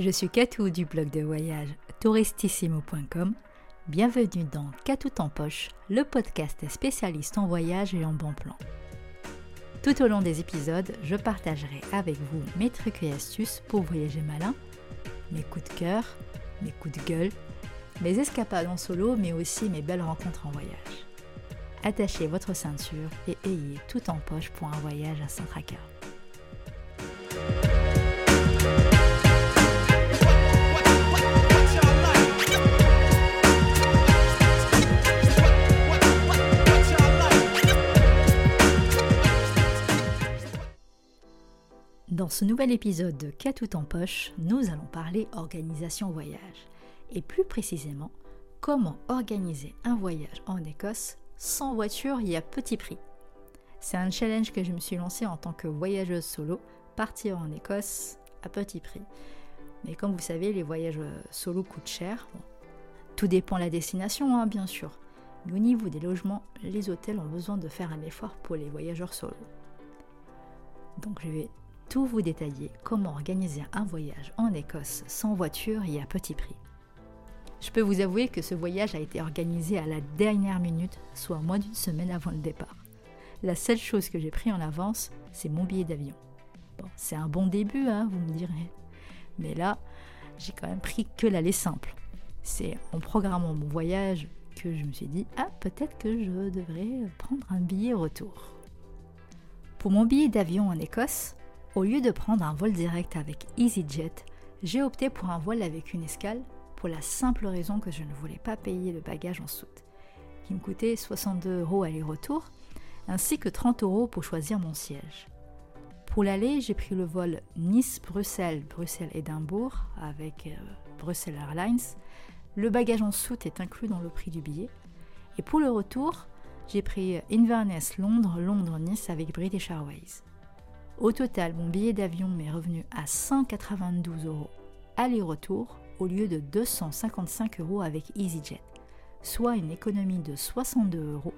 Je suis Katou du blog de voyage touristissimo.com. Bienvenue dans Katou en poche, le podcast spécialiste en voyage et en bon plan. Tout au long des épisodes, je partagerai avec vous mes trucs et astuces pour voyager malin, mes coups de cœur, mes coups de gueule, mes escapades en solo, mais aussi mes belles rencontres en voyage. Attachez votre ceinture et ayez tout en poche pour un voyage à saint Dans ce nouvel épisode de Qu'a tout en poche, nous allons parler organisation voyage et plus précisément comment organiser un voyage en Écosse sans voiture et à petit prix. C'est un challenge que je me suis lancé en tant que voyageuse solo, partir en Écosse à petit prix. Mais comme vous savez, les voyages solo coûtent cher. tout dépend de la destination, hein, bien sûr. Mais au niveau des logements, les hôtels ont besoin de faire un effort pour les voyageurs solo. Donc je vais tout vous détailler comment organiser un voyage en Écosse sans voiture et à petit prix. Je peux vous avouer que ce voyage a été organisé à la dernière minute, soit moins d'une semaine avant le départ. La seule chose que j'ai pris en avance, c'est mon billet d'avion. Bon, c'est un bon début, hein, vous me direz. Mais là, j'ai quand même pris que l'aller simple. C'est en programmant mon voyage que je me suis dit, ah, peut-être que je devrais prendre un billet retour. Pour mon billet d'avion en Écosse, au lieu de prendre un vol direct avec EasyJet, j'ai opté pour un vol avec une escale pour la simple raison que je ne voulais pas payer le bagage en soute, qui me coûtait 62 euros aller-retour, ainsi que 30 euros pour choisir mon siège. Pour l'aller, j'ai pris le vol Nice-Bruxelles, Bruxelles-Édimbourg avec euh, Bruxelles Airlines. Le bagage en soute est inclus dans le prix du billet. Et pour le retour, j'ai pris Inverness-Londres, Londres-Nice avec British Airways. Au total, mon billet d'avion m'est revenu à 192 euros aller-retour au lieu de 255 euros avec EasyJet, soit une économie de 62 euros,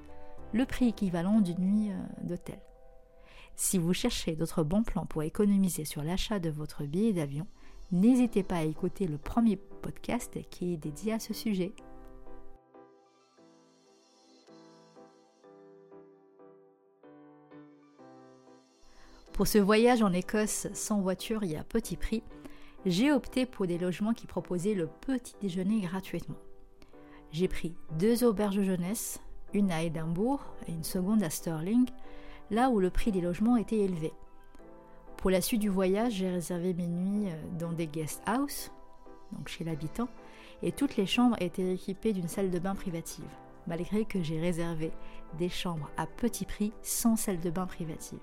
le prix équivalent d'une nuit euh, d'hôtel. Si vous cherchez d'autres bons plans pour économiser sur l'achat de votre billet d'avion, n'hésitez pas à écouter le premier podcast qui est dédié à ce sujet. Pour ce voyage en Écosse sans voiture et à petit prix, j'ai opté pour des logements qui proposaient le petit déjeuner gratuitement. J'ai pris deux auberges jeunesse, une à Édimbourg et une seconde à Stirling, là où le prix des logements était élevé. Pour la suite du voyage, j'ai réservé mes nuits euh, dans des guest houses, donc chez l'habitant, et toutes les chambres étaient équipées d'une salle de bain privative, malgré que j'ai réservé des chambres à petit prix sans salle de bain privative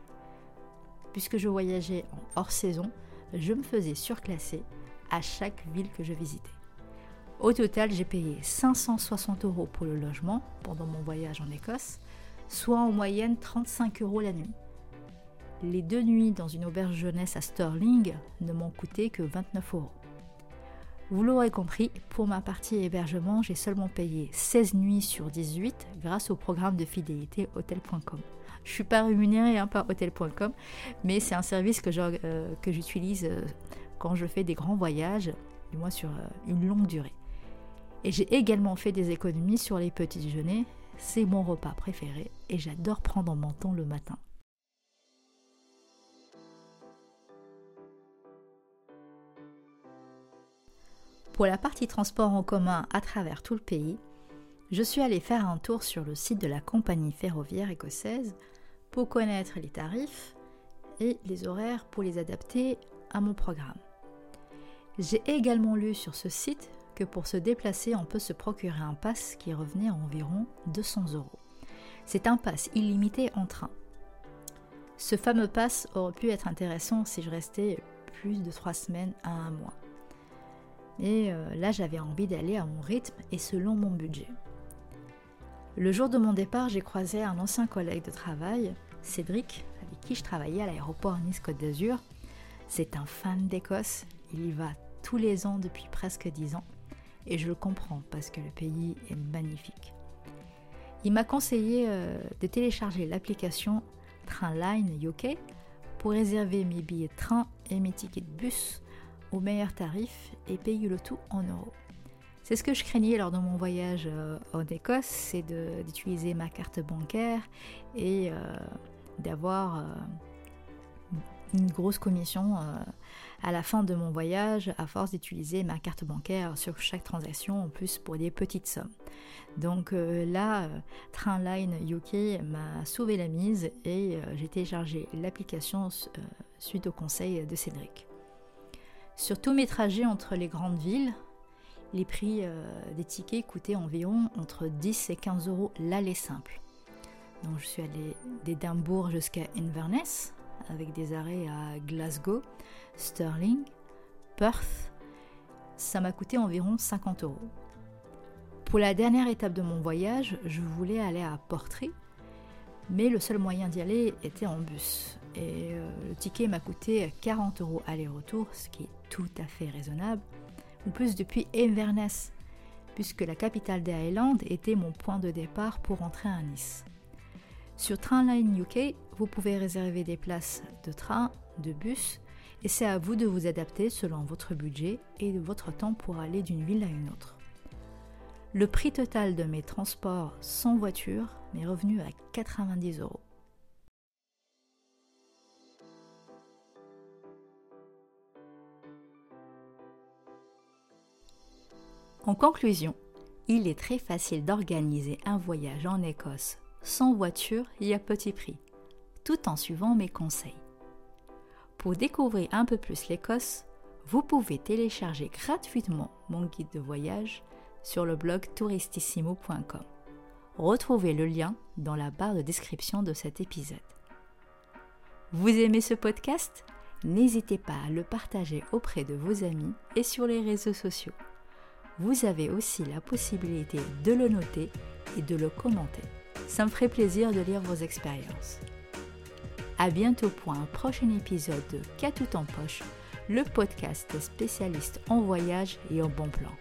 puisque je voyageais en hors saison, je me faisais surclasser à chaque ville que je visitais. Au total, j'ai payé 560 euros pour le logement pendant mon voyage en Écosse, soit en moyenne 35 euros la nuit. Les deux nuits dans une auberge jeunesse à Stirling ne m'ont coûté que 29 euros. Vous l'aurez compris, pour ma partie hébergement, j'ai seulement payé 16 nuits sur 18 grâce au programme de fidélité hotel.com. Je suis pas rémunérée hein, par hotel.com, mais c'est un service que euh, j'utilise euh, quand je fais des grands voyages, du moins sur euh, une longue durée. Et j'ai également fait des économies sur les petits déjeuners. C'est mon repas préféré et j'adore prendre mon temps le matin. Pour la partie transport en commun à travers tout le pays, je suis allée faire un tour sur le site de la compagnie ferroviaire écossaise pour connaître les tarifs et les horaires pour les adapter à mon programme. J'ai également lu sur ce site que pour se déplacer, on peut se procurer un pass qui revenait à environ 200 euros. C'est un pass illimité en train. Ce fameux pass aurait pu être intéressant si je restais plus de 3 semaines à un mois. Mais euh, là, j'avais envie d'aller à mon rythme et selon mon budget. Le jour de mon départ, j'ai croisé un ancien collègue de travail, Cédric, avec qui je travaillais à l'aéroport Nice-Côte d'Azur. C'est un fan d'Écosse, il y va tous les ans depuis presque dix ans, et je le comprends parce que le pays est magnifique. Il m'a conseillé euh, de télécharger l'application Trainline UK pour réserver mes billets de train et mes tickets de bus au meilleur tarif et payer le tout en euros. C'est ce que je craignais lors de mon voyage euh, en Écosse, c'est d'utiliser ma carte bancaire et euh, d'avoir euh, une grosse commission à la fin de mon voyage à force d'utiliser ma carte bancaire sur chaque transaction, en plus pour des petites sommes. Donc là, Trainline UK m'a sauvé la mise et j'ai téléchargé l'application suite au conseil de Cédric. Sur tous mes trajets entre les grandes villes, les prix euh, des tickets coûtaient environ entre 10 et 15 euros l'aller simple. Donc je suis allée d'Édimbourg jusqu'à Inverness avec des arrêts à Glasgow, Stirling, Perth. Ça m'a coûté environ 50 euros. Pour la dernière étape de mon voyage, je voulais aller à Portree, mais le seul moyen d'y aller était en bus. Et euh, le ticket m'a coûté 40 euros aller-retour, ce qui est tout à fait raisonnable ou plus depuis Inverness, puisque la capitale des Highlands était mon point de départ pour rentrer à Nice. Sur Trainline UK, vous pouvez réserver des places de train, de bus, et c'est à vous de vous adapter selon votre budget et votre temps pour aller d'une ville à une autre. Le prix total de mes transports sans voiture m'est revenu à 90 euros. En conclusion, il est très facile d'organiser un voyage en Écosse sans voiture et à petit prix, tout en suivant mes conseils. Pour découvrir un peu plus l'Écosse, vous pouvez télécharger gratuitement mon guide de voyage sur le blog touristissimo.com. Retrouvez le lien dans la barre de description de cet épisode. Vous aimez ce podcast? N'hésitez pas à le partager auprès de vos amis et sur les réseaux sociaux vous avez aussi la possibilité de le noter et de le commenter. Ça me ferait plaisir de lire vos expériences. A bientôt pour un prochain épisode de Qu'à tout en poche, le podcast spécialiste en voyage et en bon plan.